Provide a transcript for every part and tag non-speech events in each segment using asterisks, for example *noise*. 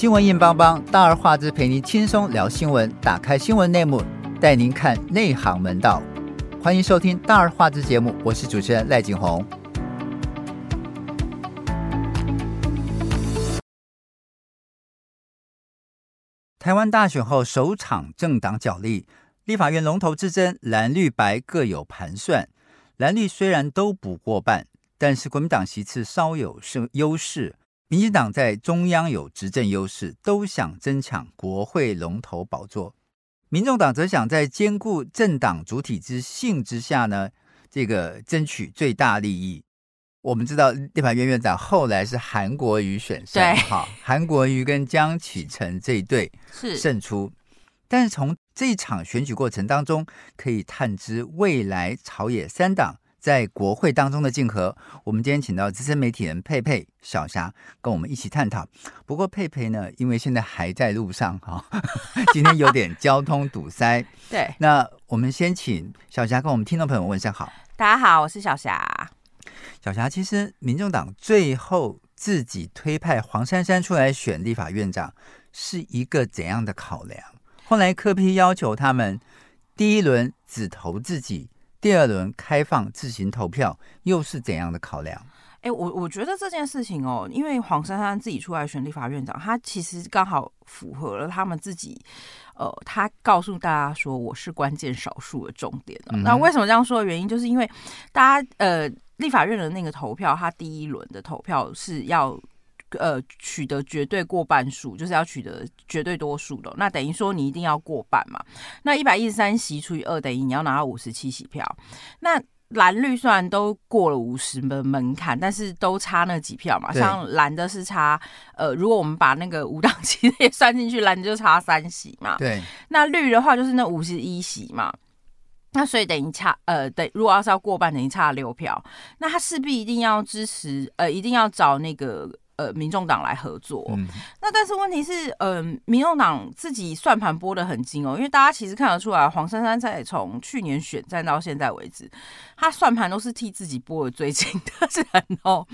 新闻硬邦邦，大而化之陪您轻松聊新闻，打开新闻内幕，带您看内行门道。欢迎收听大而化之节目，我是主持人赖景红。台湾大选后首场政党角力，立法院龙头之争，蓝绿白各有盘算。蓝绿虽然都不过半，但是国民党席次稍有胜优势。民进党在中央有执政优势，都想争抢国会龙头宝座。民众党则想在兼顾政党主体之性之下呢，这个争取最大利益。我们知道立法院院长后来是韩国瑜选上，哈，韩国瑜跟江启臣这一对是胜出。但是从这一场选举过程当中，可以探知未来朝野三党。在国会当中的竞合，我们今天请到资深媒体人佩佩小霞跟我们一起探讨。不过佩佩呢，因为现在还在路上哈，*laughs* 今天有点交通堵塞。*laughs* 对，那我们先请小霞跟我们听众朋友问声好。大家好，我是小霞。小霞，其实民众党最后自己推派黄珊珊出来选立法院长，是一个怎样的考量？后来柯批要求他们第一轮只投自己。第二轮开放自行投票，又是怎样的考量？哎、欸，我我觉得这件事情哦，因为黄珊珊自己出来选立法院长，他其实刚好符合了他们自己，呃，他告诉大家说我是关键少数的重点、嗯、那为什么这样说的原因，就是因为大家呃立法院的那个投票，他第一轮的投票是要。呃，取得绝对过半数，就是要取得绝对多数的。那等于说你一定要过半嘛。那一百一十三席除以二等于你要拿到五十七席票。那蓝绿虽然都过了五十的门槛，但是都差那几票嘛。像蓝的是差，呃，如果我们把那个五党籍也算进去，蓝的就差三席嘛。对。那绿的话就是那五十一席嘛。那所以等于差，呃，等如果要是要过半，等于差六票。那他势必一定要支持，呃，一定要找那个。呃，民众党来合作，嗯，那但是问题是，嗯、呃，民众党自己算盘拨得很精哦，因为大家其实看得出来，黄珊珊在从去年选战到现在为止，他算盘都是替自己拨的最近的人哦。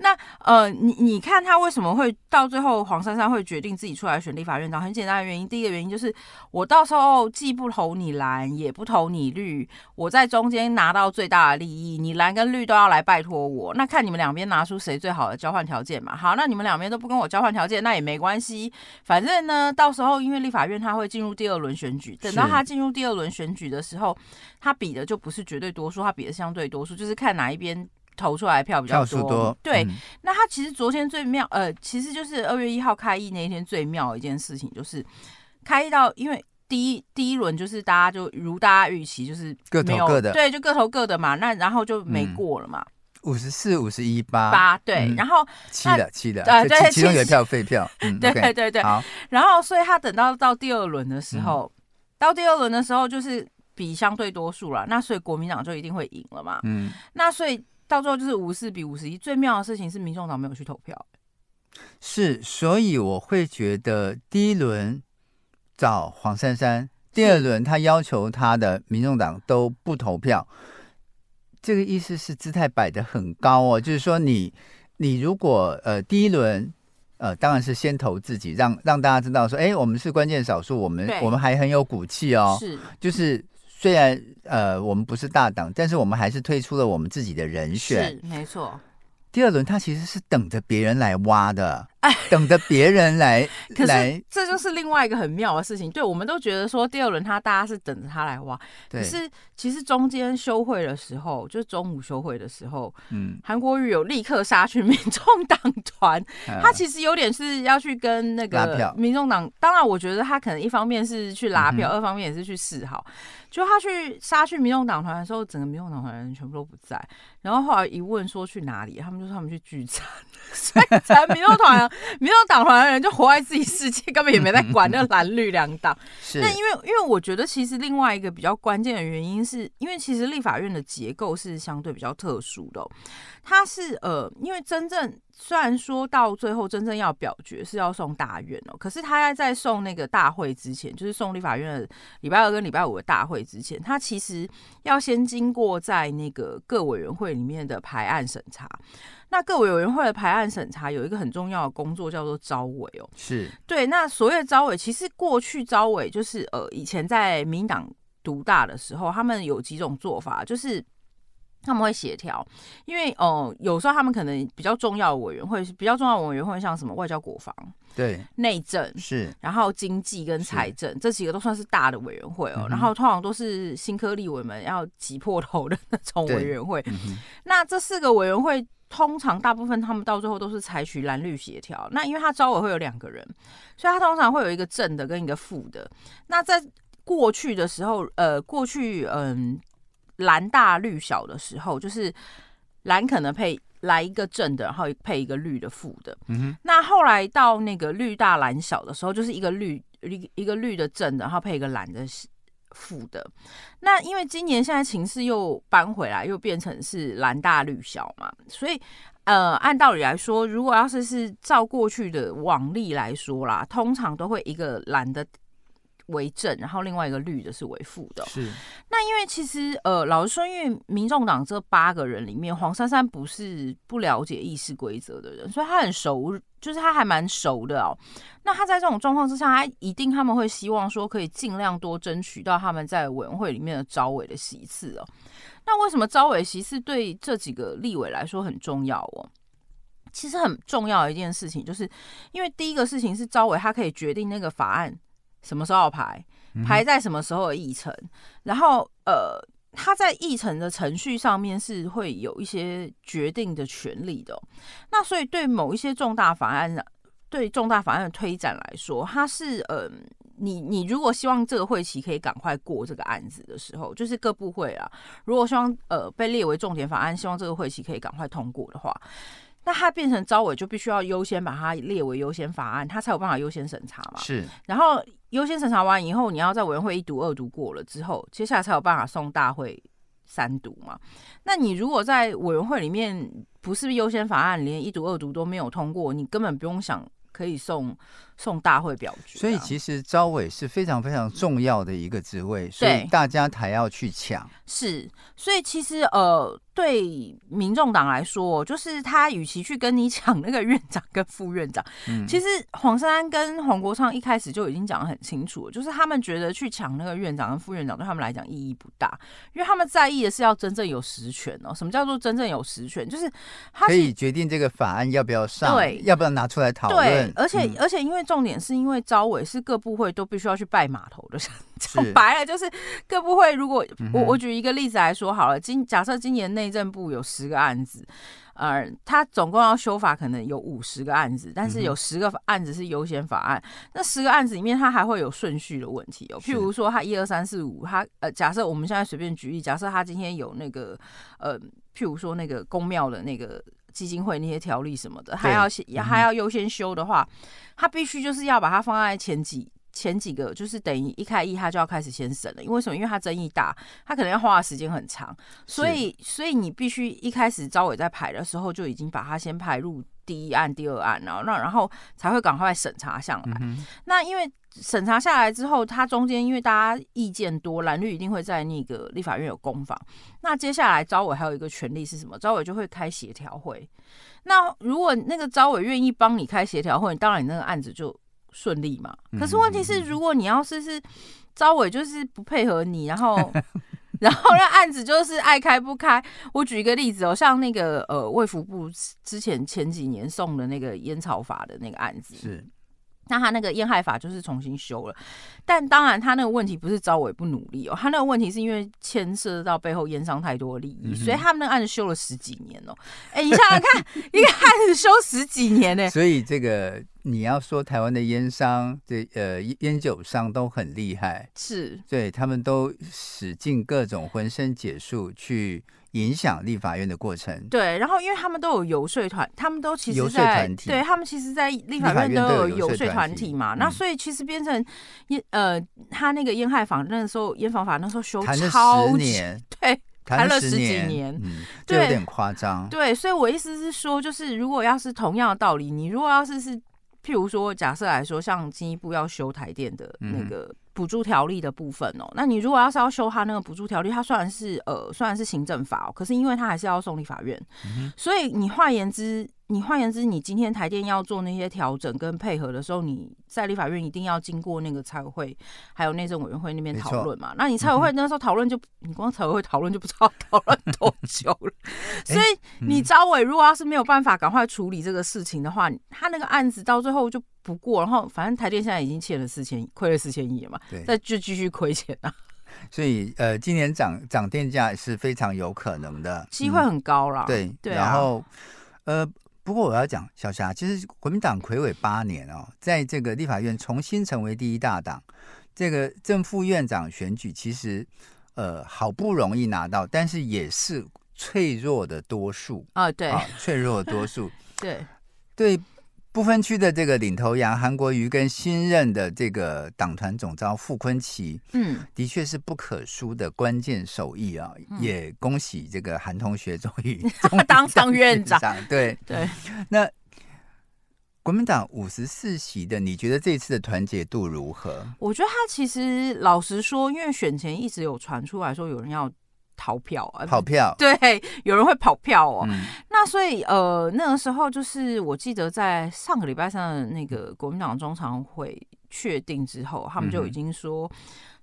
那呃，你你看他为什么会到最后黄珊珊会决定自己出来选立法院长？很简单的原因，第一个原因就是我到时候既不投你蓝，也不投你绿，我在中间拿到最大的利益，你蓝跟绿都要来拜托我，那看你们两边拿出谁最好的交换条件嘛。好。那你们两边都不跟我交换条件，那也没关系。反正呢，到时候因为立法院他会进入第二轮选举，等到他进入第二轮选举的时候，他比的就不是绝对多数，他比的相对多数，就是看哪一边投出来的票比较多。多对、嗯，那他其实昨天最妙，呃，其实就是二月一号开议那一天最妙的一件事情，就是开议到，因为第一第一轮就是大家就如大家预期，就是各投各的，对，就各投各的嘛。那然后就没过了嘛。嗯五十四、五十一、八八对、嗯，然后七的七的，对，对，其 *laughs* 中有一票废票，嗯，对对对然后所以他等到到第二轮的时候，嗯、到第二轮的时候就是比相对多数了，那所以国民党就一定会赢了嘛，嗯，那所以到最后就是五十四比五十一，最妙的事情是民众党没有去投票，是，所以我会觉得第一轮找黄珊珊，第二轮他要求他的民众党都不投票。这个意思是姿态摆得很高哦，就是说你你如果呃第一轮呃当然是先投自己，让让大家知道说，哎，我们是关键少数，我们我们还很有骨气哦。是，就是虽然呃我们不是大党，但是我们还是推出了我们自己的人选。是，没错。第二轮他其实是等着别人来挖的。哎，*laughs* 等着别人来，*laughs* 可是这就是另外一个很妙的事情。对，我们都觉得说第二轮他大家是等着他来挖，可是其实中间休会的时候，就是中午休会的时候，嗯，韩国瑜有立刻杀去民众党团，*laughs* 他其实有点是要去跟那个民众党。当然，我觉得他可能一方面是去拉票，二方面也是去示好。就他去杀去民众党团的时候，整个民众党团人全部都不在。然后后来一问说去哪里，他们就说他们去聚餐，所以才民众团。民众党团的人就活在自己世界，根本也没在管那蓝绿两党。那因为，因为我觉得其实另外一个比较关键的原因是，因为其实立法院的结构是相对比较特殊的。它是呃，因为真正虽然说到最后真正要表决是要送大院哦，可是他在送那个大会之前，就是送立法院的礼拜二跟礼拜五的大会之前，他其实要先经过在那个各委员会里面的排案审查。那各委员会的排案审查有一个很重要的工作叫做招委哦，是对。那所谓的招委，其实过去招委就是呃，以前在民党独大的时候，他们有几种做法，就是。他们会协调，因为哦、呃，有时候他们可能比较重要的委员会是比较重要的委员会，像什么外交、国防、对内政是，然后经济跟财政这几个都算是大的委员会哦。嗯、然后通常都是新科立委们要挤破头的那种委员会。嗯、那这四个委员会通常大部分他们到最后都是采取蓝绿协调。那因为他招委会有两个人，所以他通常会有一个正的跟一个负的。那在过去的时候，呃，过去嗯。蓝大绿小的时候，就是蓝可能配来一个正的，然后配一个绿的负的。嗯哼。那后来到那个绿大蓝小的时候，就是一个绿一一个绿的正的，然后配一个蓝的负的。那因为今年现在情势又搬回来，又变成是蓝大绿小嘛，所以呃，按道理来说，如果要是是照过去的往例来说啦，通常都会一个蓝的。为正，然后另外一个绿的是为负的。是，那因为其实呃，老实说，因为民众党这八个人里面，黄珊珊不是不了解议事规则的人，所以他很熟，就是他还蛮熟的哦。那他在这种状况之下，他一定他们会希望说，可以尽量多争取到他们在委员会里面的招委的席次哦。那为什么招委席次对这几个立委来说很重要哦？其实很重要的一件事情，就是因为第一个事情是招委他可以决定那个法案。什么时候排，排在什么时候的议程，嗯、然后呃，他在议程的程序上面是会有一些决定的权利的。那所以对某一些重大法案，对重大法案的推展来说，它是呃，你你如果希望这个会期可以赶快过这个案子的时候，就是各部会啊，如果希望呃被列为重点法案，希望这个会期可以赶快通过的话。那它变成招委就必须要优先把它列为优先法案，它才有办法优先审查嘛。是，然后优先审查完以后，你要在委员会一读、二读过了之后，接下来才有办法送大会三读嘛。那你如果在委员会里面不是优先法案，连一读、二读都没有通过，你根本不用想可以送送大会表决。所以其实招委是非常非常重要的一个职位，所以大家才要去抢。是，所以其实呃。对民众党来说，就是他与其去跟你抢那个院长跟副院长，嗯、其实黄珊珊跟黄国昌一开始就已经讲得很清楚了，就是他们觉得去抢那个院长跟副院长对他们来讲意义不大，因为他们在意的是要真正有实权哦。什么叫做真正有实权？就是他可以决定这个法案要不要上，对，要不要拿出来讨论。对，而且、嗯、而且因为重点是因为招委是各部会都必须要去拜码头的，*laughs* 讲白了就是各部会。如果我我举一个例子来说好了，今假设今年内。政部有十个案子，呃，他总共要修法，可能有五十个案子，但是有十个案子是优先法案。嗯、那十个案子里面，他还会有顺序的问题哦。譬如说，他一二三四五，他呃，假设我们现在随便举例，假设他今天有那个呃，譬如说那个公庙的那个基金会那些条例什么的，还要先还要优先修的话，他必须就是要把它放在前几。前几个就是等于一开议，他就要开始先审了，因为什么？因为他争议大，他可能要花的时间很长，所以所以你必须一开始招委在排的时候就已经把它先排入第一案、第二案，然后那然后才会赶快审查下来。嗯、那因为审查下来之后，它中间因为大家意见多，蓝绿一定会在那个立法院有攻防。那接下来招委还有一个权利是什么？招委就会开协调会。那如果那个招委愿意帮你开协调会，当然你那个案子就。顺利嘛？可是问题是，如果你要是是招委就是不配合你，然后然后那案子就是爱开不开。我举一个例子哦，像那个呃卫福部之前前几年送的那个烟草法的那个案子是。那他那个烟害法就是重新修了，但当然他那个问题不是招委不努力哦，他那个问题是因为牵涉到背后烟商太多的利益，嗯、所以他们那个案子修了十几年哦。哎、欸，你想想看，*laughs* 一个案子修十几年呢？*laughs* 所以这个你要说台湾的烟商，这呃烟酒商都很厉害，是对他们都使尽各种浑身解数去。影响立法院的过程，对，然后因为他们都有游说团，他们都其实在对他们其实，在立法院都有游说团体嘛，那所以其实变成烟呃，他那个烟害法那时候烟房法那时候修超年对，谈了十几年，嗯，就有点夸张，对，所以我意思是说，就是如果要是同样的道理，你如果要是是譬如说假设来说，像进一步要修台电的那个。补助条例的部分哦。那你如果要是要修他那个补助条例，它虽然是呃虽然是行政法哦，可是因为它还是要送立法院，嗯、所以你换言之。你换言之，你今天台电要做那些调整跟配合的时候，你在立法院一定要经过那个财委会还有内政委员会那边讨论嘛？那你财委会那时候讨论就，嗯、你光财委会讨论就不知道 *laughs* 讨论多久了。所以你招委如果要是没有办法赶快处理这个事情的话，他那个案子到最后就不过，然后反正台电现在已经欠了四千，亏了四千亿了嘛，再就继续亏钱啊。*laughs* 所以呃，今年涨涨电价是非常有可能的，机会很高了。嗯、对，对、啊，然后呃。不过我要讲，小霞，其实国民党魁伟八年哦，在这个立法院重新成为第一大党，这个正副院长选举其实呃好不容易拿到，但是也是脆弱的多数啊，对，啊、脆弱的多数，对 *laughs* 对。不分区的这个领头羊韩国瑜跟新任的这个党团总召傅坤奇，嗯，的确是不可输的关键手艺啊！嗯、也恭喜这个韩同学终于 *laughs* 当 *laughs* 上院长，对对。对那国民党五十四席的，你觉得这次的团结度如何？我觉得他其实老实说，因为选前一直有传出来说有人要。逃票啊！跑票对，有人会跑票哦。嗯、那所以呃，那个时候就是我记得在上个礼拜三的那个国民党中常会确定之后，他们就已经说，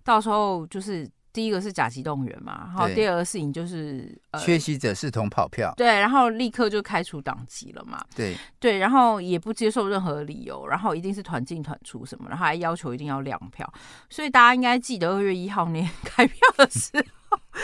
到时候就是第一个是甲级动员嘛，然后第二个事情就是呃，缺席者视同跑票，对，然后立刻就开除党籍了嘛。对对，然后也不接受任何理由，然后一定是团进团出什么，然后还要求一定要亮票，所以大家应该记得二月一号那开票的时候。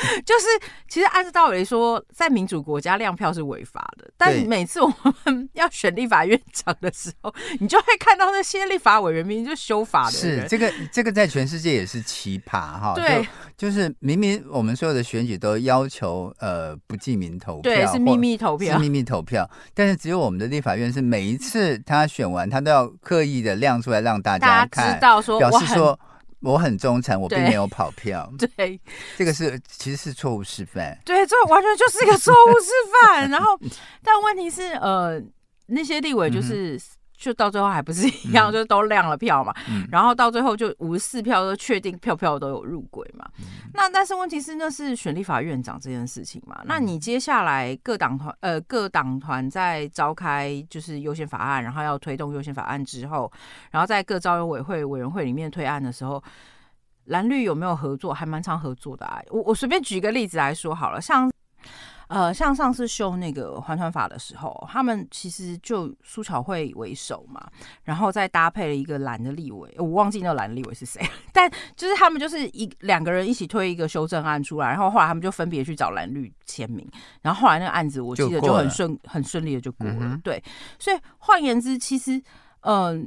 *laughs* 就是，其实按照道理说，在民主国家亮票是违法的。但每次我们 *laughs* 要选立法院长的时候，你就会看到那些立法委员明明就修法的人。是这个，这个在全世界也是奇葩哈。对就，就是明明我们所有的选举都要求呃不记名投票，对，是秘密投票，是秘密投票。但是只有我们的立法院是每一次他选完，他都要刻意的亮出来让大家看，知道说表示说。我很忠诚，我并没有跑票。*laughs* 对，这个是其实是错误示范。对，这完全就是一个错误示范。然后，但问题是，呃，那些立委就 *laughs* 是。嗯就到最后还不是一样，嗯、就都亮了票嘛。嗯、然后到最后就五十四票都确定票票都有入轨嘛。嗯、那但是问题是那是选立法院长这件事情嘛。嗯、那你接下来各党团呃各党团在召开就是优先法案，然后要推动优先法案之后，然后在各招委会委员会里面推案的时候，蓝绿有没有合作？还蛮常合作的啊。我我随便举一个例子来说好了，像。呃，像上次修那个环团法的时候，他们其实就苏巧慧为首嘛，然后再搭配了一个蓝的立委，我忘记那个蓝的立委是谁，*laughs* 但就是他们就是一两个人一起推一个修正案出来，然后后来他们就分别去找蓝绿签名，然后后来那个案子我记得就很顺很顺利的就过了，嗯、对，所以换言之，其实嗯。呃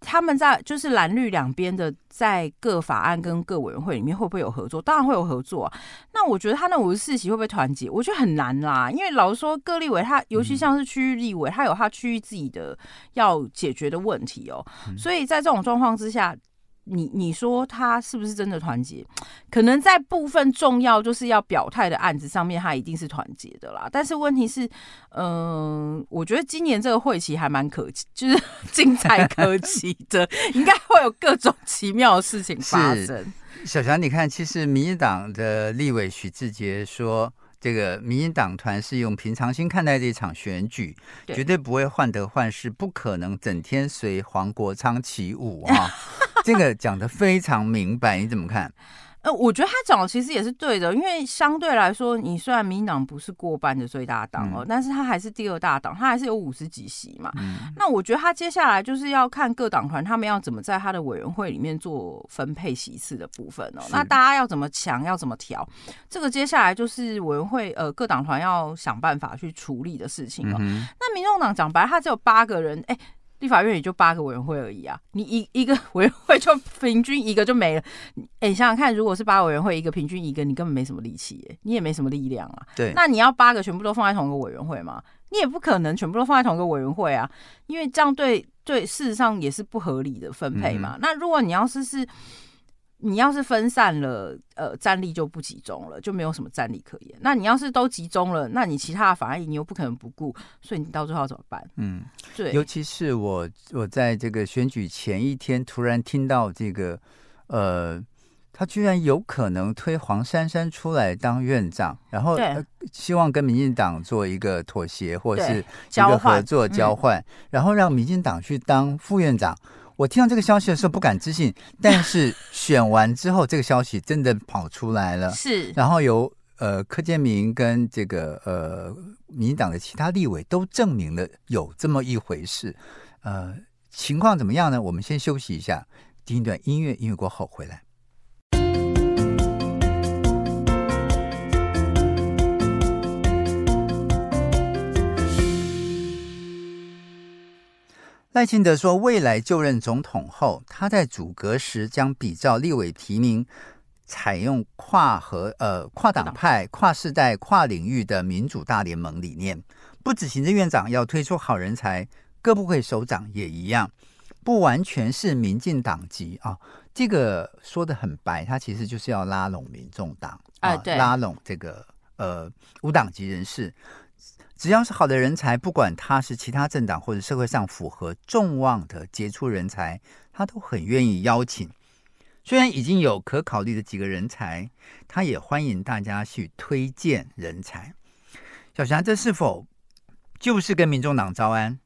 他们在就是蓝绿两边的，在各法案跟各委员会里面会不会有合作？当然会有合作啊。那我觉得他那五十四席会不会团结？我觉得很难啦，因为老实说，各立委他尤其像是区域立委，他有他区域自己的要解决的问题哦。所以在这种状况之下。你你说他是不是真的团结？可能在部分重要就是要表态的案子上面，他一定是团结的啦。但是问题是，嗯、呃，我觉得今年这个会期还蛮可期，就是 *laughs* 精彩可期的，应该会有各种奇妙的事情发生。小强，你看，其实民进党的立委许志杰说，这个民进党团是用平常心看待这场选举，对绝对不会患得患失，不可能整天随黄国昌起舞啊。*laughs* 这个讲得非常明白，你怎么看？呃，我觉得他讲的其实也是对的，因为相对来说，你虽然民进党不是过半的最大党哦，嗯、但是他还是第二大党，他还是有五十几席嘛。嗯、那我觉得他接下来就是要看各党团他们要怎么在他的委员会里面做分配席次的部分哦。那大家要怎么抢，要怎么调，这个接下来就是委员会呃各党团要想办法去处理的事情哦。嗯、那民众党讲白，他只有八个人，哎。立法院也就八个委员会而已啊，你一一个委员会就 *laughs* 平均一个就没了。哎，你想想看，如果是八个委员会，一个平均一个，你根本没什么力气耶，你也没什么力量啊。对，那你要八个全部都放在同一个委员会吗？你也不可能全部都放在同一个委员会啊，因为这样对对，事实上也是不合理的分配嘛。嗯、那如果你要是是。你要是分散了，呃，战力就不集中了，就没有什么战力可言。那你要是都集中了，那你其他的法案你又不可能不顾，所以你到最后要怎么办？嗯，对。尤其是我，我在这个选举前一天突然听到这个，呃，他居然有可能推黄珊珊出来当院长，然后、呃、希望跟民进党做一个妥协或者是一个合作交换，嗯、然后让民进党去当副院长。我听到这个消息的时候不敢置信，但是 *laughs* 选完之后，这个消息真的跑出来了。是，然后由呃柯建明跟这个呃民进党的其他立委都证明了有这么一回事。呃，情况怎么样呢？我们先休息一下，听一段音乐，音乐过后回来。赖清德说，未来就任总统后，他在组阁时将比照立委提名，采用跨和呃跨党派、跨世代、跨领域的民主大联盟理念。不止行政院长要推出好人才，各部会首长也一样，不完全是民进党籍啊。这个说的很白，他其实就是要拉拢民众党啊，对拉拢这个呃无党籍人士。只要是好的人才，不管他是其他政党或者社会上符合众望的杰出人才，他都很愿意邀请。虽然已经有可考虑的几个人才，他也欢迎大家去推荐人才。小霞，这是否就是跟民众党招安？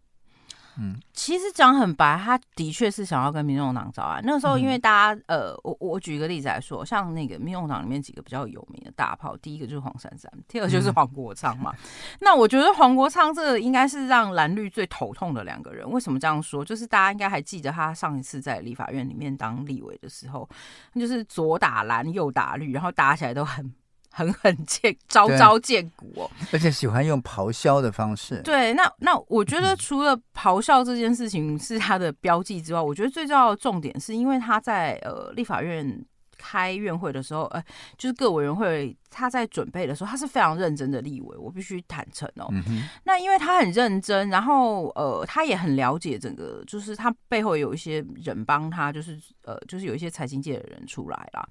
嗯，其实讲很白，他的确是想要跟民众党招安。那个时候，因为大家，嗯、呃，我我举一个例子来说，像那个民众党里面几个比较有名的大炮，第一个就是黄珊珊，第二个就是黄国昌嘛。嗯、那我觉得黄国昌这个应该是让蓝绿最头痛的两个人。为什么这样说？就是大家应该还记得他上一次在立法院里面当立委的时候，就是左打蓝右打绿，然后打起来都很。狠狠见招招见骨哦，而且喜欢用咆哮的方式。对，那那我觉得除了咆哮这件事情是他的标记之外，我觉得最重要的重点是因为他在呃立法院。开院会的时候，呃，就是各委员会他在准备的时候，他是非常认真的立委，我必须坦诚哦。嗯、那因为他很认真，然后呃，他也很了解整个，就是他背后有一些人帮他，就是呃，就是有一些财经界的人出来啦，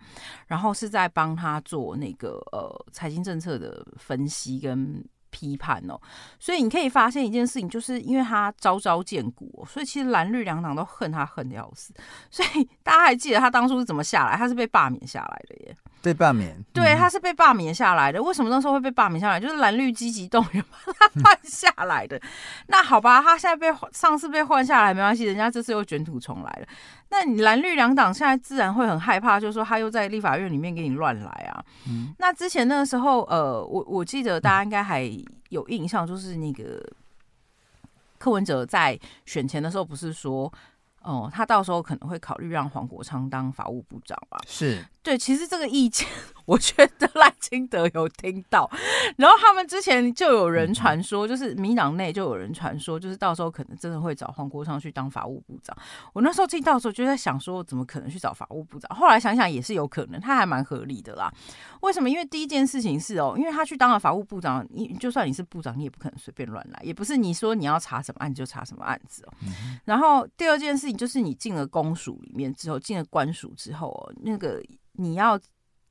然后是在帮他做那个呃财经政策的分析跟。批判哦，所以你可以发现一件事情，就是因为他招招见骨哦，所以其实蓝绿两党都恨他恨得要死。*laughs* 所以大家还记得他当初是怎么下来？他是被罢免下来的耶。被罢免，对，他是被罢免下来的。为什么那时候会被罢免下来？就是蓝绿积极动员把他换下来的。那好吧，他现在被上次被换下来没关系，人家这次又卷土重来了。那你蓝绿两党现在自然会很害怕，就是说他又在立法院里面给你乱来啊。嗯、那之前那个时候，呃，我我记得大家应该还有印象，就是那个柯文哲在选前的时候不是说。哦，他到时候可能会考虑让黄国昌当法务部长吧？是。对，其实这个意见，我觉得赖清德有听到，然后他们之前就有人传说，就是民党内就有人传说，就是到时候可能真的会找黄国昌去当法务部长。我那时候听到的时候就在想说，怎么可能去找法务部长？后来想想也是有可能，他还蛮合理的啦。为什么？因为第一件事情是哦，因为他去当了法务部长，你就算你是部长，你也不可能随便乱来，也不是你说你要查什么案子就查什么案子哦。然后第二件事情就是你进了公署里面之后，进了官署之后哦，那个。你要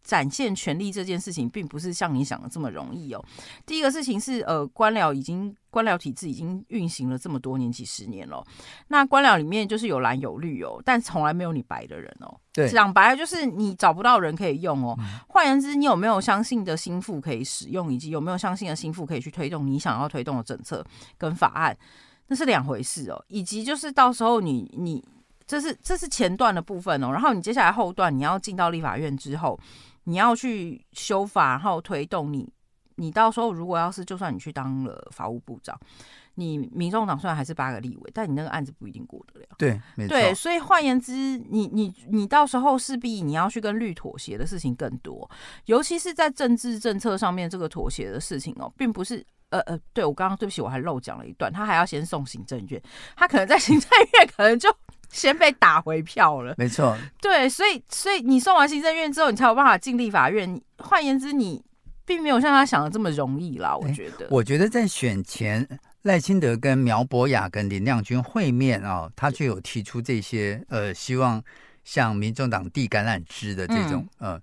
展现权力这件事情，并不是像你想的这么容易哦。第一个事情是，呃，官僚已经官僚体制已经运行了这么多年几十年了。那官僚里面就是有蓝有绿哦，但从来没有你白的人哦。对，讲白了就是你找不到人可以用哦。换言之，你有没有相信的心腹可以使用，以及有没有相信的心腹可以去推动你想要推动的政策跟法案，那是两回事哦。以及就是到时候你你。这是这是前段的部分哦，然后你接下来后段你要进到立法院之后，你要去修法，然后推动你，你到时候如果要是就算你去当了法务部长，你民众党虽然还是八个立委，但你那个案子不一定过得了。对，没错。对，所以换言之，你你你到时候势必你要去跟绿妥协的事情更多，尤其是在政治政策上面这个妥协的事情哦，并不是呃呃，对我刚刚对不起，我还漏讲了一段，他还要先送行政院，他可能在行政院可能就。先被打回票了，没错。对，所以所以你送完行政院之后，你才有办法进立法院。换言之，你并没有像他想的这么容易啦。我觉得，我觉得在选前，赖清德跟苗博雅跟林亮君会面啊、哦，他就有提出这些呃，希望向民众党递橄榄枝的这种嗯、呃，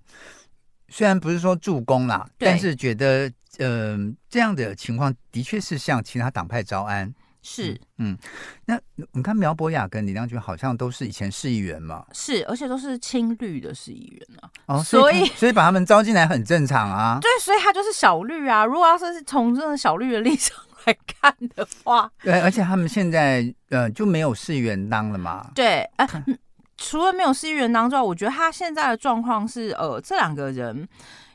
虽然不是说助攻啦，但是觉得嗯、呃，这样的情况的确是向其他党派招安。是，嗯，那你看苗博雅跟李亮君好像都是以前市议员嘛，是，而且都是青绿的市议员啊。哦，所以所以，把他们招进来很正常啊。对，所以他就是小绿啊。如果要是从这个小绿的立场来看的话，对，而且他们现在呃就没有市议员当了嘛。对，哎、呃，除了没有市议员当之外，我觉得他现在的状况是呃这两个人。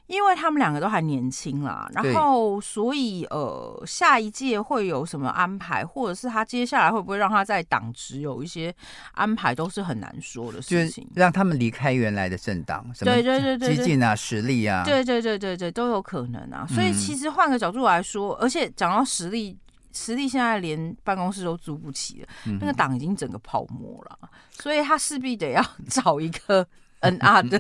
因为他们两个都还年轻啦，然后所以呃，下一届会有什么安排，或者是他接下来会不会让他在党职有一些安排，都是很难说的事情。让他们离开原来的政党，什么对对对对，激进啊，实力啊，对对对对对，都有可能啊。所以其实换个角度来说，嗯、而且讲到实力，实力现在连办公室都租不起了，嗯、那个党已经整个泡沫了，所以他势必得要 *laughs* 找一个 NR *laughs* 的。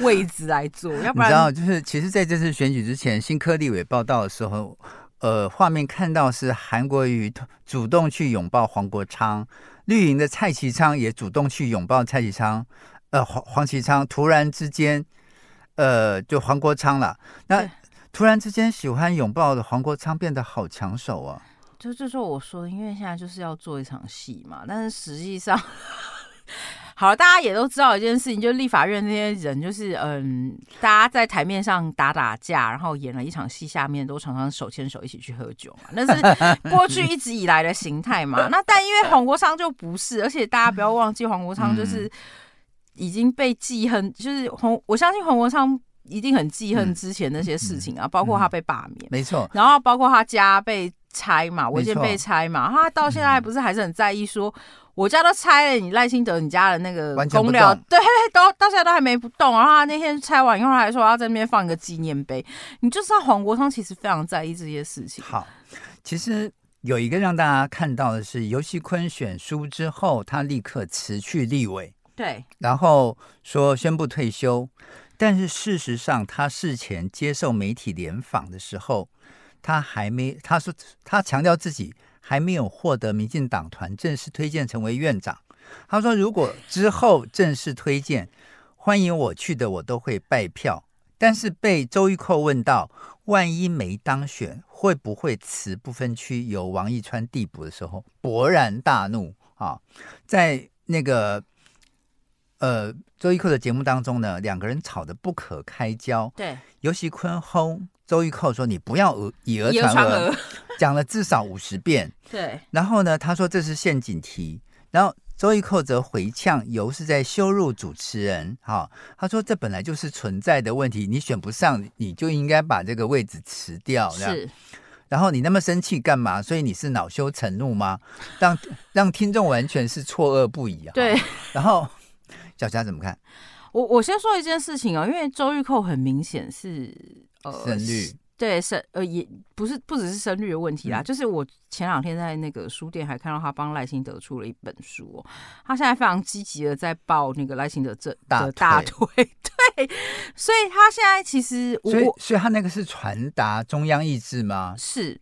位置来做，*laughs* 要不然你知道，就是其实在这次选举之前，新科立委报道的时候，呃，画面看到是韩国瑜主动去拥抱黄国昌，绿营的蔡其昌也主动去拥抱蔡其昌，呃，黄黄其昌突然之间，呃，就黄国昌了，那突然之间喜欢拥抱的黄国昌变得好抢手啊！就就是我说，因为现在就是要做一场戏嘛，但是实际上。好，大家也都知道一件事情，就是立法院那些人，就是嗯，大家在台面上打打架，然后演了一场戏，下面都常常手牵手一起去喝酒嘛，那是 *laughs* 过去一直以来的形态嘛。那但因为黄国昌就不是，而且大家不要忘记，黄国昌就是已经被记恨，就是黄，我相信黄国昌一定很记恨之前那些事情啊，包括他被罢免，没错，然后包括他家被拆嘛，违建被拆嘛，他到现在不是还是很在意说。我家都拆了，你赖清德你家的那个公寮，对，都到现在都还没不动。然后他那天拆完以后，他还说要在那边放一个纪念碑。你就知道黄国昌其实非常在意这些事情。好，其实有一个让大家看到的是，游锡堃选输之后，他立刻辞去立委，对，然后说宣布退休。但是事实上，他事前接受媒体联访的时候，他还没，他说他强调自己。还没有获得民进党团正式推荐成为院长。他说：“如果之后正式推荐，欢迎我去的，我都会拜票。”但是被周玉蔻问到，万一没当选，会不会辞不分区由王一川递补的时候，勃然大怒啊！在那个呃周玉蔻的节目当中呢，两个人吵得不可开交。对，尤其坤轰周玉蔻说：“你不要以讹传讹。” *laughs* 讲了至少五十遍，对。然后呢，他说这是陷阱题。然后周玉蔻则回呛，尤是在羞辱主持人。哈，他说这本来就是存在的问题，你选不上，你就应该把这个位置辞掉。是。然后你那么生气干嘛？所以你是恼羞成怒吗？让让听众完全是错愕不已啊。对。然后小霞怎么看？我我先说一件事情哦，因为周玉蔻很明显是呃深绿。对，是呃，也不是不只是声律的问题啦，嗯、就是我前两天在那个书店还看到他帮赖清德出了一本书，哦，他现在非常积极的在抱那个赖清德这的大腿，*laughs* 对，所以他现在其实我，所以所以他那个是传达中央意志吗？是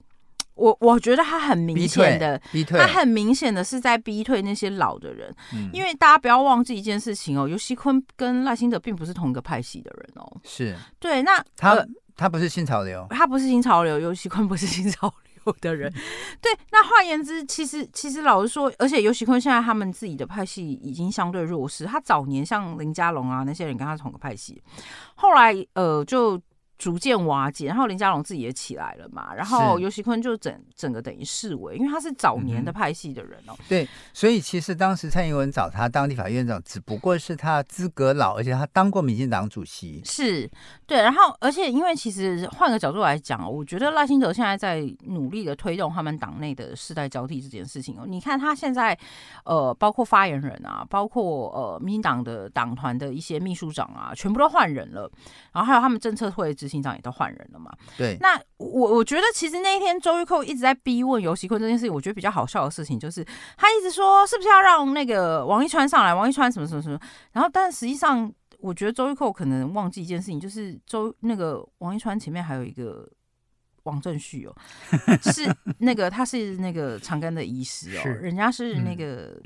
我我觉得他很明显的逼退，他很明显的是在逼退那些老的人，嗯、因为大家不要忘记一件事情哦，尤熙坤跟赖清德并不是同一个派系的人哦，是对，那他。呃他不是新潮流，他不是新潮流，游锡堃不是新潮流的人。*laughs* 对，那换言之，其实其实老实说，而且游锡堃现在他们自己的派系已经相对弱势。他早年像林家龙啊那些人跟他同个派系，后来呃就。逐渐瓦解，然后林佳龙自己也起来了嘛，然后尤锡坤就整整个等于视为，因为他是早年的派系的人哦。对，所以其实当时蔡英文找他当立法院长，只不过是他资格老，而且他当过民进党主席。是，对，然后而且因为其实换个角度来讲，我觉得赖清德现在在努力的推动他们党内的世代交替这件事情哦。你看他现在呃，包括发言人啊，包括呃民进党的党团的一些秘书长啊，全部都换人了，然后还有他们政策会执。心脏也都换人了嘛？对。那我我觉得其实那一天周玉蔻一直在逼问游锡堃这件事情，我觉得比较好笑的事情就是他一直说是不是要让那个王一川上来？王一川什么什么什么？然后，但实际上我觉得周玉蔻可能忘记一件事情，就是周那个王一川前面还有一个王正旭哦，*laughs* 是那个他是那个长庚的医师哦，人家是那个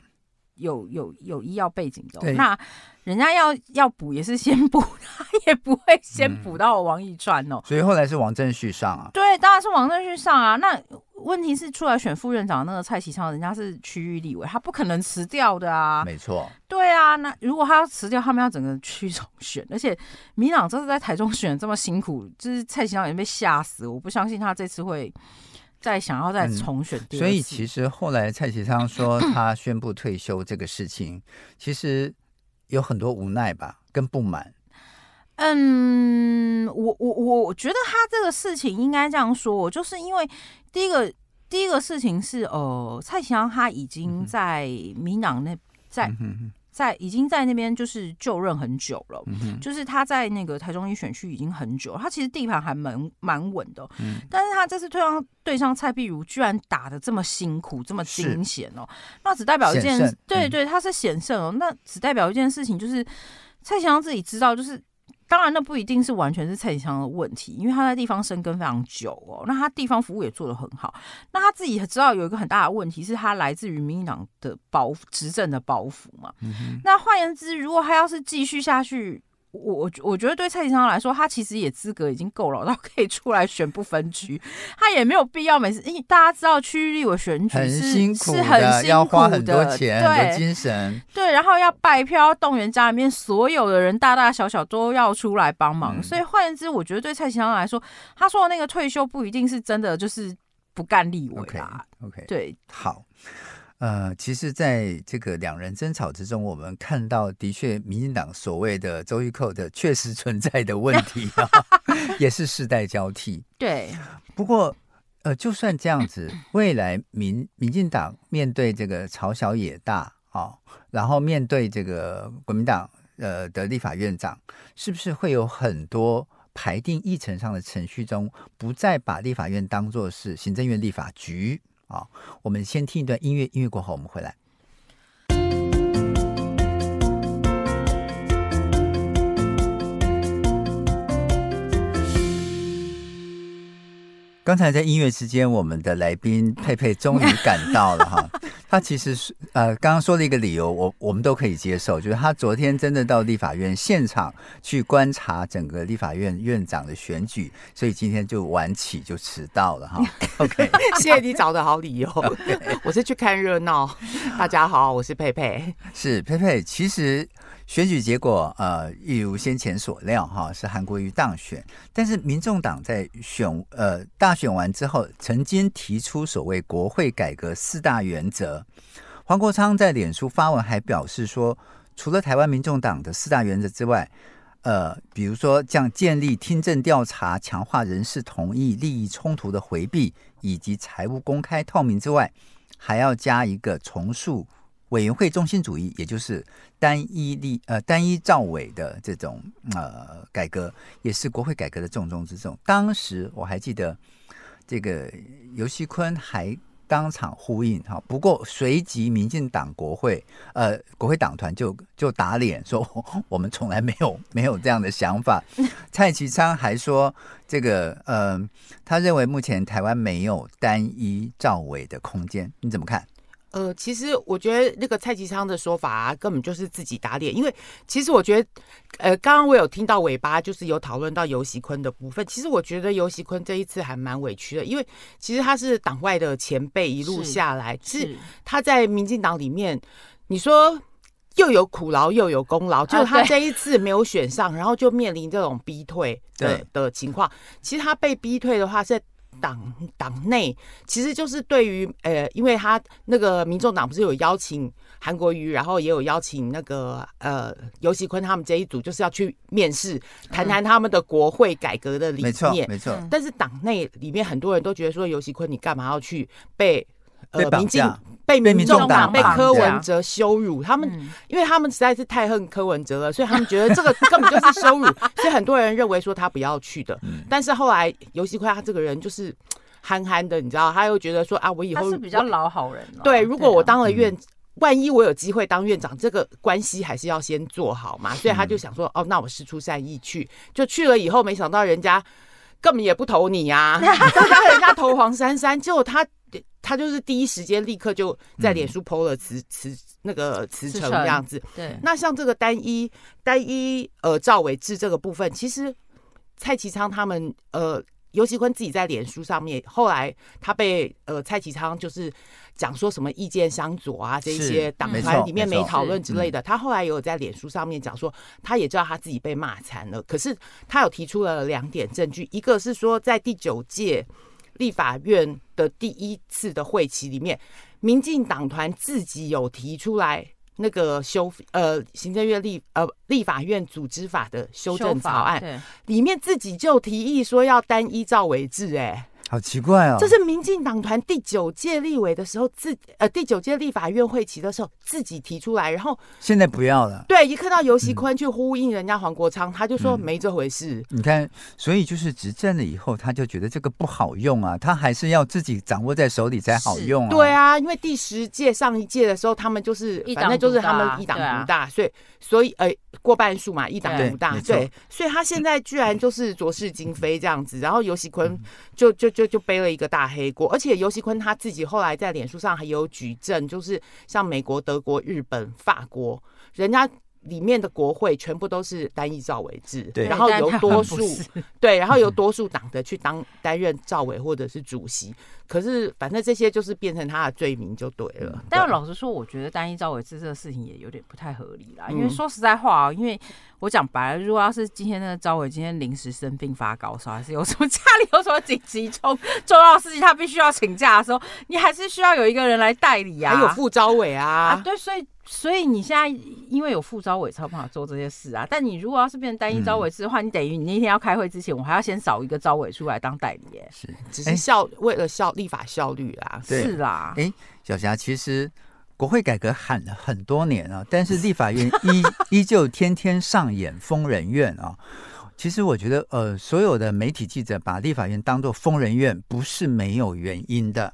有有有医药背景的、哦，那人家要要补也是先补，*laughs* 他也不会先补到王一川哦。所以后来是王正旭上啊。对，当然是王正旭上啊。那问题是出来选副院长的那个蔡其昌，人家是区域立委，他不可能辞掉的啊。没错。对啊，那如果他要辞掉，他们要整个区重选，而且民党这次在台中选这么辛苦，就是蔡其昌已经被吓死，我不相信他这次会。再想要再重选、嗯，所以其实后来蔡其昌说 *clears throat* 他宣布退休这个事情，其实有很多无奈吧，跟不满。嗯，我我我我觉得他这个事情应该这样说，就是因为第一个第一个事情是，呃，蔡其昌他已经在民党那在。嗯在已经在那边就是就任很久了，嗯，就是他在那个台中一选区已经很久，他其实地盘还蛮蛮稳的，嗯，但是他这次对上对上蔡碧如，居然打的这么辛苦，这么惊险哦，那只代表一件，对对，他是险胜哦，那只代表一件事情，就是蔡祥自己知道，就是。当然，那不一定是完全是蔡启昌的问题，因为他在地方生根非常久哦，那他地方服务也做得很好。那他自己也知道有一个很大的问题，是他来自于民进党的包执政的包袱嘛。嗯、那换言之，如果他要是继续下去，我我觉得对蔡其昌来说，他其实也资格已经够了，到可以出来选不分区，他也没有必要每次。因为大家知道区域立委选举是很辛苦的，是很辛苦的，要花很多钱、对很多精神，对，然后要拜票，动员家里面所有的人，大大小小都要出来帮忙。嗯、所以换言之，我觉得对蔡其昌来说，他说的那个退休不一定是真的，就是不干立委啦。OK，, okay 对，好。呃，其实，在这个两人争吵之中，我们看到的确，民进党所谓的周玉蔻的确实存在的问题啊，*laughs* 也是世代交替。*laughs* 对，不过，呃，就算这样子，未来民民进党面对这个朝小野大啊、哦，然后面对这个国民党呃的立法院长，是不是会有很多排定议程上的程序中，不再把立法院当作是行政院立法局？好，我们先听一段音乐，音乐过后我们回来。刚才在音乐之间，我们的来宾佩佩终于赶到了哈。*laughs* 他其实是呃，刚刚说了一个理由，我我们都可以接受，就是他昨天真的到立法院现场去观察整个立法院院长的选举，所以今天就晚起就迟到了哈。*laughs* OK，谢谢你找的好理由。Okay. *laughs* 我是去看热闹。大家好，我是佩佩。是佩佩，其实。选举结果，呃，一如先前所料，哈，是韩国瑜当选。但是，民众党在选，呃，大选完之后，曾经提出所谓国会改革四大原则。黄国昌在脸书发文还表示说，除了台湾民众党的四大原则之外，呃，比如说将建立听证调查、强化人事同意、利益冲突的回避以及财务公开透明之外，还要加一个重塑。委员会中心主义，也就是单一立呃单一赵委的这种呃改革，也是国会改革的重中之重。当时我还记得，这个尤锡坤还当场呼应哈，不过随即民进党国会呃国会党团就就打脸说，*laughs* 我们从来没有没有这样的想法。*laughs* 蔡其昌还说，这个呃他认为目前台湾没有单一赵委的空间，你怎么看？呃，其实我觉得那个蔡其昌的说法啊，根本就是自己打脸。因为其实我觉得，呃，刚刚我有听到尾巴，就是有讨论到游锡坤的部分。其实我觉得游锡坤这一次还蛮委屈的，因为其实他是党外的前辈，一路下来是，是他在民进党里面，你说又有苦劳又有功劳，就他这一次没有选上，然后就面临这种逼退的的情况。其实他被逼退的话是。党党内其实就是对于呃，因为他那个民众党不是有邀请韩国瑜，然后也有邀请那个呃尤喜坤他们这一组，就是要去面试，谈谈他们的国会改革的理念。没错，没错。但是党内里面很多人都觉得说，尤喜坤你干嘛要去被呃民进？被民众党被柯文哲羞辱，他们因为他们实在是太恨柯文哲了，所以他们觉得这个根本就是羞辱，所以很多人认为说他不要去的。但是后来游戏快他这个人就是憨憨的，你知道，他又觉得说啊，我以后是比较老好人。对，如果我当了院，万一我有机会当院长，这个关系还是要先做好嘛。所以他就想说，哦，那我释出善意去，就去了以后，没想到人家根本也不投你呀，让 *laughs* 人家投黄珊珊，结果他。他就是第一时间立刻就在脸书 PO 了辞辞、嗯、那个辞呈这样子。对，那像这个单一单一呃赵伟志这个部分，其实蔡其昌他们呃。尤其坤自己在脸书上面，后来他被呃蔡其昌就是讲说什么意见相左啊，这一些党团里面没讨论之类的。他后来也有在脸书上面讲说，他也知道他自己被骂惨了，可是他有提出了两点证据，一个是说在第九届立法院的第一次的会期里面，民进党团自己有提出来。那个修呃，行政院立呃立法院组织法的修正草案，里面自己就提议说要单一赵伟智，哎。好奇怪哦！这是民进党团第九届立委的时候自呃第九届立法院会期的时候自己提出来，然后现在不要了。对，一看到尤熙坤去呼应人家黄国昌，嗯、他就说没这回事、嗯。你看，所以就是执政了以后，他就觉得这个不好用啊，他还是要自己掌握在手里才好用啊。对啊，因为第十届上一届的时候，他们就是反正就是他们一党独大，所以所以呃过半数嘛，一党独大，对，所以他现在居然就是浊世今非这样子，然后尤喜坤就就就。就背了一个大黑锅，而且尤喜坤他自己后来在脸书上还有举证，就是像美国、德国、日本、法国，人家。里面的国会全部都是单一赵伟制，对，然后由多数对，然后由多数党的去当担任赵委或者是主席，可是反正这些就是变成他的罪名就对了。但老实说，我觉得单一赵伟制这个事情也有点不太合理啦，因为说实在话啊，因为我讲白了，如果要是今天那个赵伟今天临时生病发高烧，还是有什么 *laughs* 家里有什么紧急重重要事情，他必须要请假的时候，你还是需要有一个人来代理啊，还有副招委啊，啊，对，所以。所以你现在因为有副招委才有办法做这些事啊，但你如果要是变成单一招委制的话，嗯、你等于你那天要开会之前，我还要先找一个招委出来当代理耶。是，只是效、欸、为了效立法效率啦。是啦。哎、欸，小霞，其实国会改革喊了很多年啊，但是立法院依 *laughs* 依旧天天上演疯人院啊。其实我觉得，呃，所有的媒体记者把立法院当做疯人院，不是没有原因的，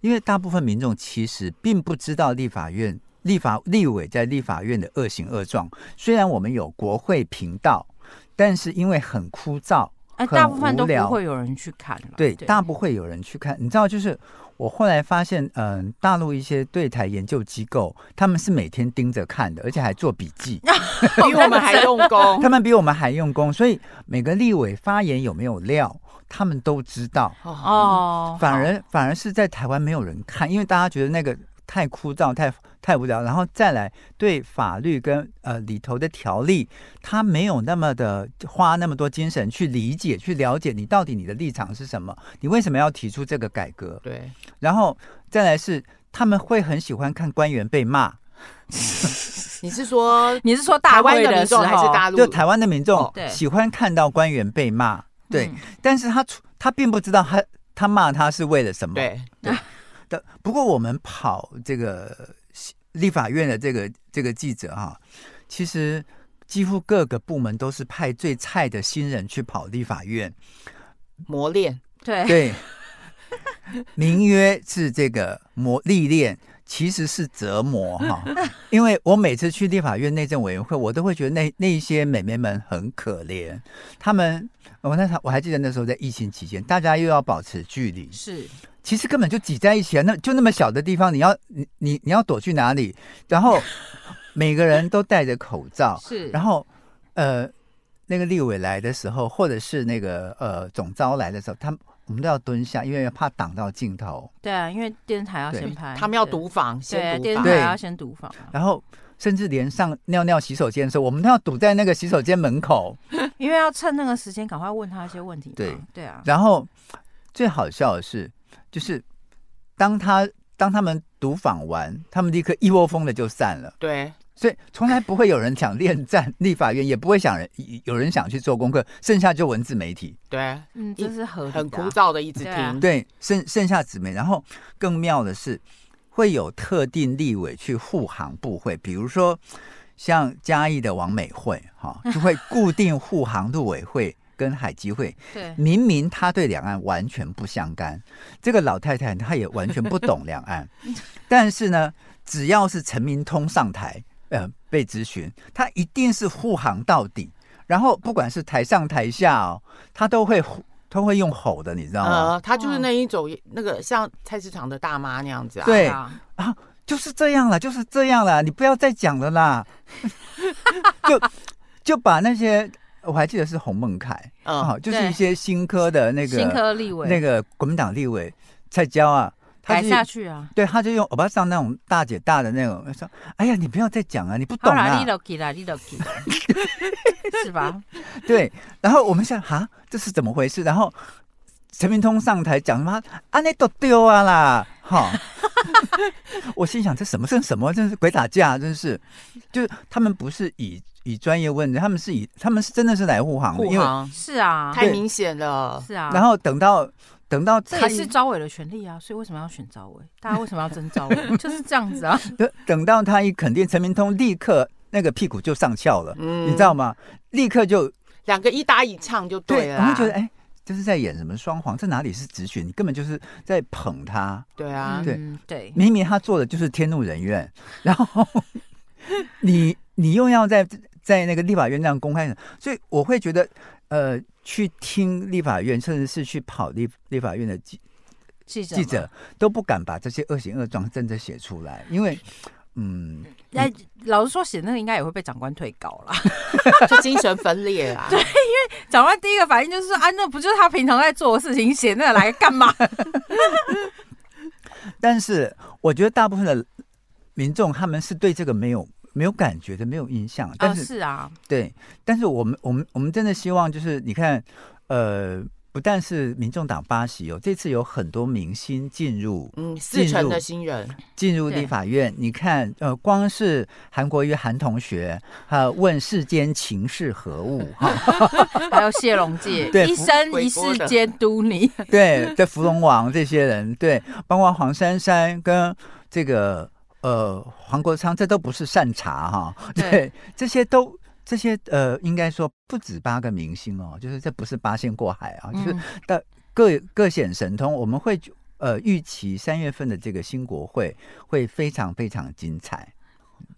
因为大部分民众其实并不知道立法院。立法立委在立法院的恶行恶状，虽然我们有国会频道，但是因为很枯燥，很无聊，大部分都不会有人去看。对，对大不会有人去看。你知道，就是我后来发现，嗯、呃，大陆一些对台研究机构，他们是每天盯着看的，而且还做笔记，*laughs* 比我们还用功。*laughs* 他们比我们还用功，所以每个立委发言有没有料，他们都知道。哦，反而反而是在台湾没有人看，因为大家觉得那个。太枯燥，太太无聊，然后再来对法律跟呃里头的条例，他没有那么的花那么多精神去理解、去了解你到底你的立场是什么，你为什么要提出这个改革？对，然后再来是他们会很喜欢看官员被骂。*laughs* 你是说 *laughs* 你是说台湾的民众还是大陆？就台湾的民众喜欢看到官员被骂，哦、对，嗯、但是他他并不知道他他骂他是为了什么？对。*laughs* 对的，不过我们跑这个立法院的这个这个记者哈，其实几乎各个部门都是派最菜的新人去跑立法院。磨练，对。对，*laughs* 名曰是这个磨历练，其实是折磨哈。*laughs* 因为我每次去立法院内政委员会，我都会觉得那那些美眉们很可怜，他们我那我还记得那时候在疫情期间，大家又要保持距离，是。其实根本就挤在一起啊！那就那么小的地方，你要你你你要躲去哪里？然后 *laughs* 每个人都戴着口罩，是。然后呃，那个立委来的时候，或者是那个呃总召来的时候，他们我们都要蹲下，因为怕挡到镜头。对啊，因为电视台要先拍，他们要读访，先读访，电视台要先读访。然后甚至连上尿尿洗手间的时候，我们都要堵在那个洗手间门口，*laughs* 因为要趁那个时间赶快问他一些问题。对对啊。然后最好笑的是。就是当他当他们读访完，他们立刻一窝蜂的就散了。对，所以从来不会有人想恋战立法院，也不会想人有人想去做功课，剩下就文字媒体。对，嗯，这是很很枯燥的，一直听。对，剩剩下纸媒。然后更妙的是，会有特定立委去护航部会，比如说像嘉义的王美惠，哈，*laughs* 就会固定护航陆委会。跟海基会，对，明明他对两岸完全不相干，这个老太太她也完全不懂两岸，*laughs* 但是呢，只要是陈明通上台，呃，被咨询，他一定是护航到底，然后不管是台上台下哦，他都会他会用吼的，你知道吗？呃，他就是那一种那个像菜市场的大妈那样子啊。对啊，啊，就是这样了，就是这样了，你不要再讲了啦。*laughs* 就就把那些我还记得是洪孟凯，嗯，好，就是一些新科的那个新科立委，那个国民党立委蔡娇啊。改下去啊！对，他就用欧巴桑那种大姐大的那种说：“哎呀，你不要再讲啊，你不懂啊。” *laughs* 是吧？对。然后我们想，哈，这是怎么回事？然后陈明通上台讲什么？啊，那都丢啊啦！哈，*laughs* 我心想，这什么这什么？真是鬼打架！真是，就是他们不是以以专业问的，他们是以他们是真的是来护航的，护航是啊，太明显了，是啊。然后等到。等到这也是招委的权利啊，所以为什么要选招委？大家为什么要争招委？*laughs* 就是这样子啊。等等到他一肯定，陈明通立刻那个屁股就上翘了，嗯，你知道吗？立刻就两个一搭一唱就对了。我们觉得，哎，这是在演什么双簧？这哪里是直选？你根本就是在捧他。对啊，对、嗯、对，明明他做的就是天怒人怨，然后 *laughs* 你你又要在在那个立法院这样公开，所以我会觉得，呃。去听立法院，甚至是去跑立立法院的记记者，记者都不敢把这些恶行恶状真的写出来，因为，嗯，那老实说，写那个应该也会被长官退稿啦，*laughs* 就精神分裂啦。对，因为长官第一个反应就是说啊，那不就是他平常在做的事情，写那个来干嘛？*laughs* 但是我觉得大部分的民众他们是对这个没有。没有感觉的，没有印象，但是、哦、是啊，对，但是我们我们我们真的希望就是你看，呃，不但是民众党八席哦，这次有很多明星进入，嗯，四成的新人。进入立法院，你看，呃，光是韩国瑜韩同学，还有问世间情是何物，*laughs* 还有谢龙介，*laughs* 对，一生一世监督你，对，在芙蓉王这些人，对，包括黄珊珊跟这个。呃，黄国昌，这都不是善茬哈，对，对这些都这些呃，应该说不止八个明星哦，就是这不是八仙过海啊，嗯、就是的各各显神通。我们会呃预期三月份的这个新国会会非常非常精彩，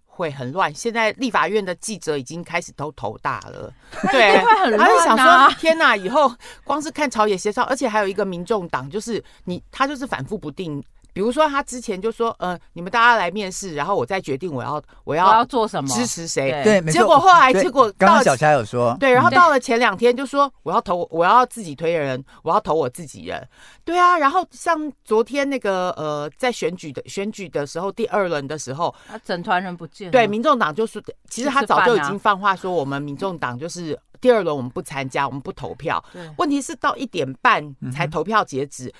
会很乱。现在立法院的记者已经开始都头大了，对，会很乱、啊。他就想说，天哪，以后光是看朝野协商，而且还有一个民众党，就是你他就是反复不定。比如说，他之前就说：“呃，你们大家来面试，然后我再决定我要我要我要做什么，支持谁。”对，结果后来结果刚刚小霞有说，对，然后到了前两天就说：“我要投，我要自己推人，我要投我自己人。”对啊，然后像昨天那个呃，在选举的选举的时候，第二轮的时候，他整团人不见了。对，民众党就是，其实他早就已经放话说，我们民众党就是第二轮我们不参加，我们不投票。对，问题是到一点半才投票截止。嗯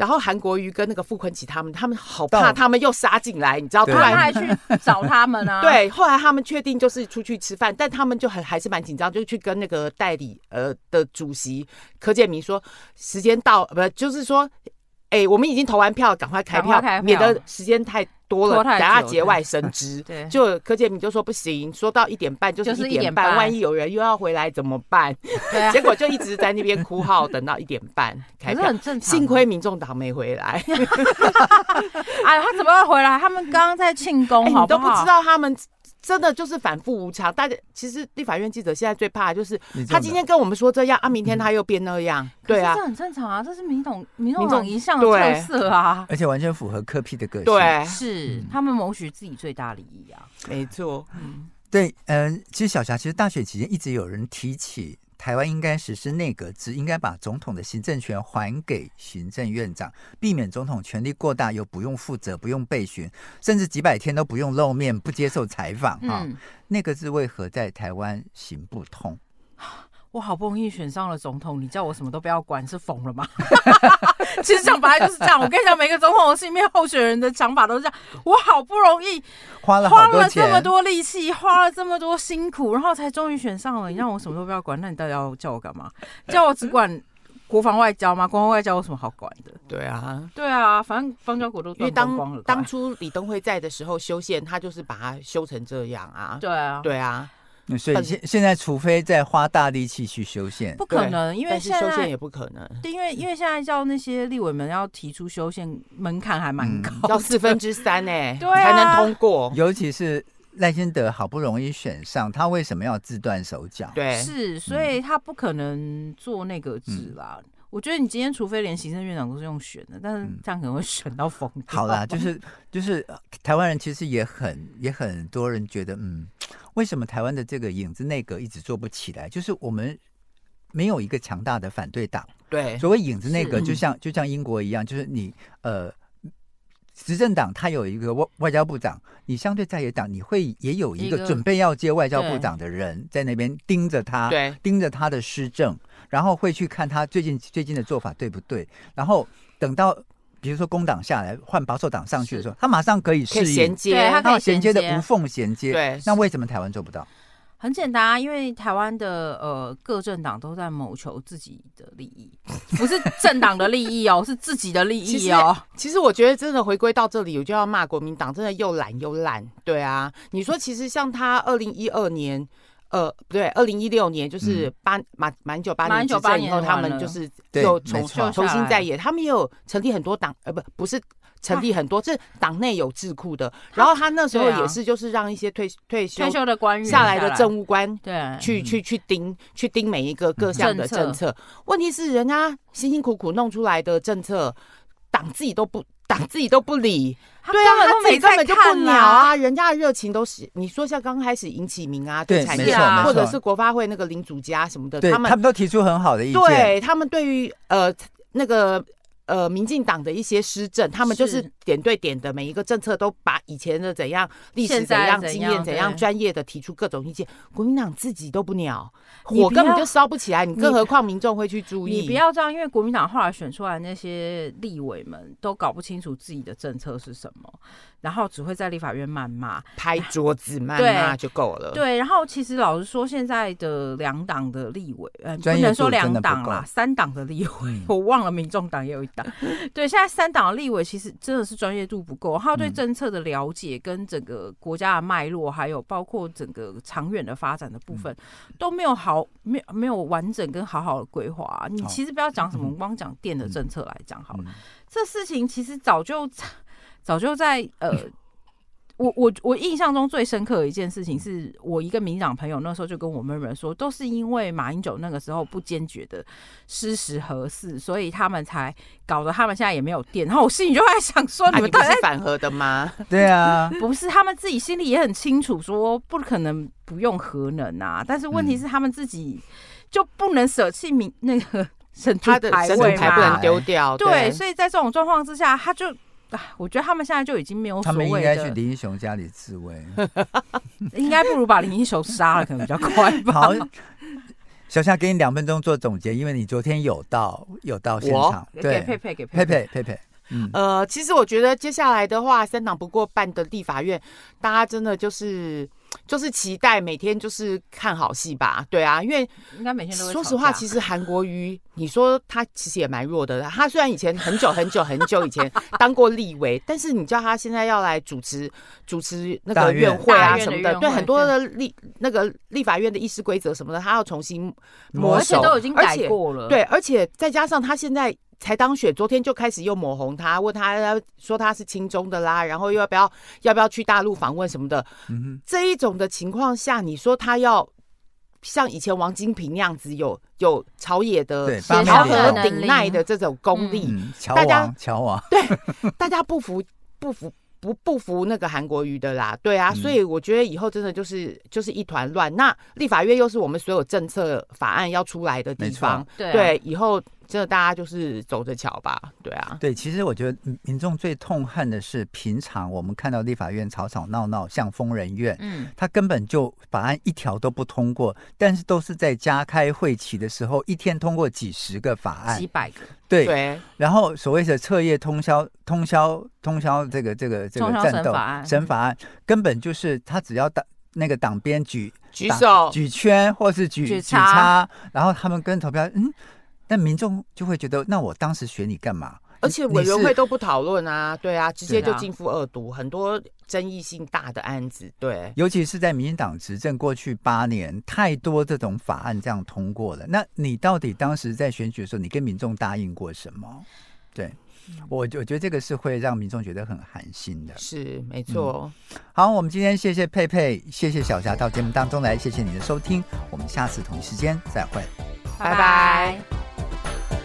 然后韩国瑜跟那个傅昆萁他们，他们好怕他们又杀进来，你知道？突然还去找他们啊？*laughs* 对，后来他们确定就是出去吃饭，但他们就很还是蛮紧张，就去跟那个代理呃的主席柯建明说，时间到，不就是说，哎，我们已经投完票，赶快开票，开票免得时间太。多了，等下节外生枝。*laughs* 对，就柯建铭就说不行，说到一点半就是一点半，万一有人又要回来怎么办？*laughs* 对，结果就一直在那边哭号，等到一点半开票，很正常。幸亏民众党没回来。哎，*laughs* 他怎么会回来？他们刚刚在庆功，你都不知道他们。真的就是反复无常，大家其实立法院记者现在最怕的就是他今天跟我们说这样啊，明天他又变那样，对啊，这很正常啊，这是民统民众党一向的特色啊，而且完全符合柯 P 的个性，对，是他们谋取自己最大利益啊，没错，嗯，对，嗯，其实小霞，其实大学期间一直有人提起。台湾应该实施内阁制，应该把总统的行政权还给行政院长，避免总统权力过大又不用负责、不用备询，甚至几百天都不用露面、不接受采访。哈、嗯，内阁制为何在台湾行不通？我好不容易选上了总统，你叫我什么都不要管，是疯了吗？*laughs* 其实讲白了就是这样。我跟你讲，每个总统的心里面候选人的想法都是这样。我好不容易花了花了这么多力气，花了这么多辛苦，然后才终于选上了。你让我什么都不要管，那你到底要叫我干嘛？叫我只管国防外交吗？国防外交有什么好管的？对啊，对啊，反正邦交国都断光光了。当初李登辉在的时候修宪，他就是把它修成这样啊。对啊，对啊。所以现现在，除非再花大力气去修宪，不可能，因为现在修宪也不可能。因为因为现在叫那些立委们要提出修宪门槛还蛮高，要四分之三哎，*laughs* 对，才能通过。尤其是赖清德好不容易选上，他为什么要自断手脚？对，是，所以他不可能做那个字啦。嗯我觉得你今天除非连行政院长都是用选的，但是这样可能会选到疯、嗯。好啦，就是就是台湾人其实也很也很多人觉得，嗯，为什么台湾的这个影子内阁一直做不起来？就是我们没有一个强大的反对党。对，所谓影子内阁，就像就像英国一样，就是你呃。执政党他有一个外外交部长，你相对在野党，你会也有一个准备要接外交部长的人在那边盯着他，对，盯着他的施政，然后会去看他最近最近的做法对不对，然后等到比如说工党下来换保守党上去的时候，他马上可以适应，衔接，他可以衔接的无缝衔接，对，那为什么台湾做不到？很简单啊，因为台湾的呃各政党都在谋求自己的利益，*laughs* 不是政党的利益哦，*laughs* 是自己的利益哦。其实我觉得真的回归到这里，我就要骂国民党，真的又懒又烂。对啊，你说其实像他二零一二年，呃，不对，二零一六年就是八马马英九八年执政以后，他们就是又重重新在野，他们也有成立很多党，呃，不不是。成立很多，是党内有智库的。然后他那时候也是，就是让一些退退休退休的官员下来的政务官，对，去去去盯去盯每一个各项的政策。问题是，人家辛辛苦苦弄出来的政策，党自己都不党自己都不理。对啊，他自己根本就不鸟啊！人家的热情都是你说像刚开始尹启明啊，对产业或者是国发会那个林主家什么的，他们他们都提出很好的意见。对他们对于呃那个。呃，民进党的一些施政，他们就是点对点的，每一个政策都把以前的怎样历史怎样经验怎样专业的提出各种意见。国民党自己都不鸟，火根本就烧不起来，你更何况民众会去注意？你不要这样，因为国民党后来选出来那些立委们都搞不清楚自己的政策是什么。然后只会在立法院谩骂、拍桌子谩骂就够了。对，然后其实老实说，现在的两党的立委，呃，不能说两党啦，三党的立委，嗯、我忘了，民众党也有一党。*laughs* 对，现在三党的立委其实真的是专业度不够，他对政策的了解跟整个国家的脉络，还有包括整个长远的发展的部分，嗯、都没有好，没有没有完整跟好好的规划、啊。你其实不要讲什么，光讲电的政策来讲好了，这事情其实早就。*laughs* 早就在呃，我我我印象中最深刻的一件事情，是我一个民长朋友那时候就跟我们人说，都是因为马英九那个时候不坚决的失时核四，所以他们才搞得他们现在也没有电。然后我心里就在想说，你们到底是反核的吗？*laughs* 对啊，*laughs* 不是，他们自己心里也很清楚，说不可能不用核能啊。但是问题是，他们自己就不能舍弃民那个 *laughs* 神主牌位嘛，不能丢掉。对，所以在这种状况之下，他就。啊，我觉得他们现在就已经没有所谓的。他们应该去林英雄家里自卫，*laughs* 应该不如把林英雄杀了，可能比较快吧。*laughs* 好，小夏给你两分钟做总结，因为你昨天有到有到现场，我对，给佩佩给佩佩佩佩。嗯，呃，其实我觉得接下来的话，三党不过半的立法院，大家真的就是。就是期待每天就是看好戏吧，对啊，因为应该每天都。说实话，其实韩国瑜，你说他其实也蛮弱的。他虽然以前很久很久很久以前当过立委，但是你叫他现在要来主持主持那个院会啊什么的，对很多的立那个立法院的议事规则什么的，他要重新摸索，而且都已经改过了。对，而且再加上他现在。才当选，昨天就开始又抹红他，问他说他是亲中的啦，然后又要不要要不要去大陆访问什么的。嗯，这一种的情况下，你说他要像以前王金平那样子有有朝野的协调和顶耐的这种功力，嗯、大家乔王对 *laughs* 大家不服不服不不服那个韩国瑜的啦，对啊，嗯、所以我觉得以后真的就是就是一团乱。那立法院又是我们所有政策法案要出来的地方，对，对以后。真的，大家就是走着瞧吧，对啊。对，其实我觉得民众最痛恨的是，平常我们看到立法院吵吵闹闹，像疯人院，嗯，他根本就法案一条都不通过，但是都是在加开会期的时候，一天通过几十个法案，几百个，对。对然后所谓的彻夜通宵、通宵、通宵，这个、这个、这个战斗审法案，根本就是他只要党那个党鞭举举手、举圈，或是举举叉，然后他们跟投票，嗯。但民众就会觉得，那我当时选你干嘛？而且委员会都不讨论啊，对啊，直接就进覆二读，很多争议性大的案子，对。尤其是在民进党执政过去八年，太多这种法案这样通过了。那你到底当时在选举的时候，你跟民众答应过什么？对。我我觉得这个是会让民众觉得很寒心的。是没错、嗯。好，我们今天谢谢佩佩，谢谢小霞到节目当中来，谢谢你的收听，我们下次同一时间再会，拜拜。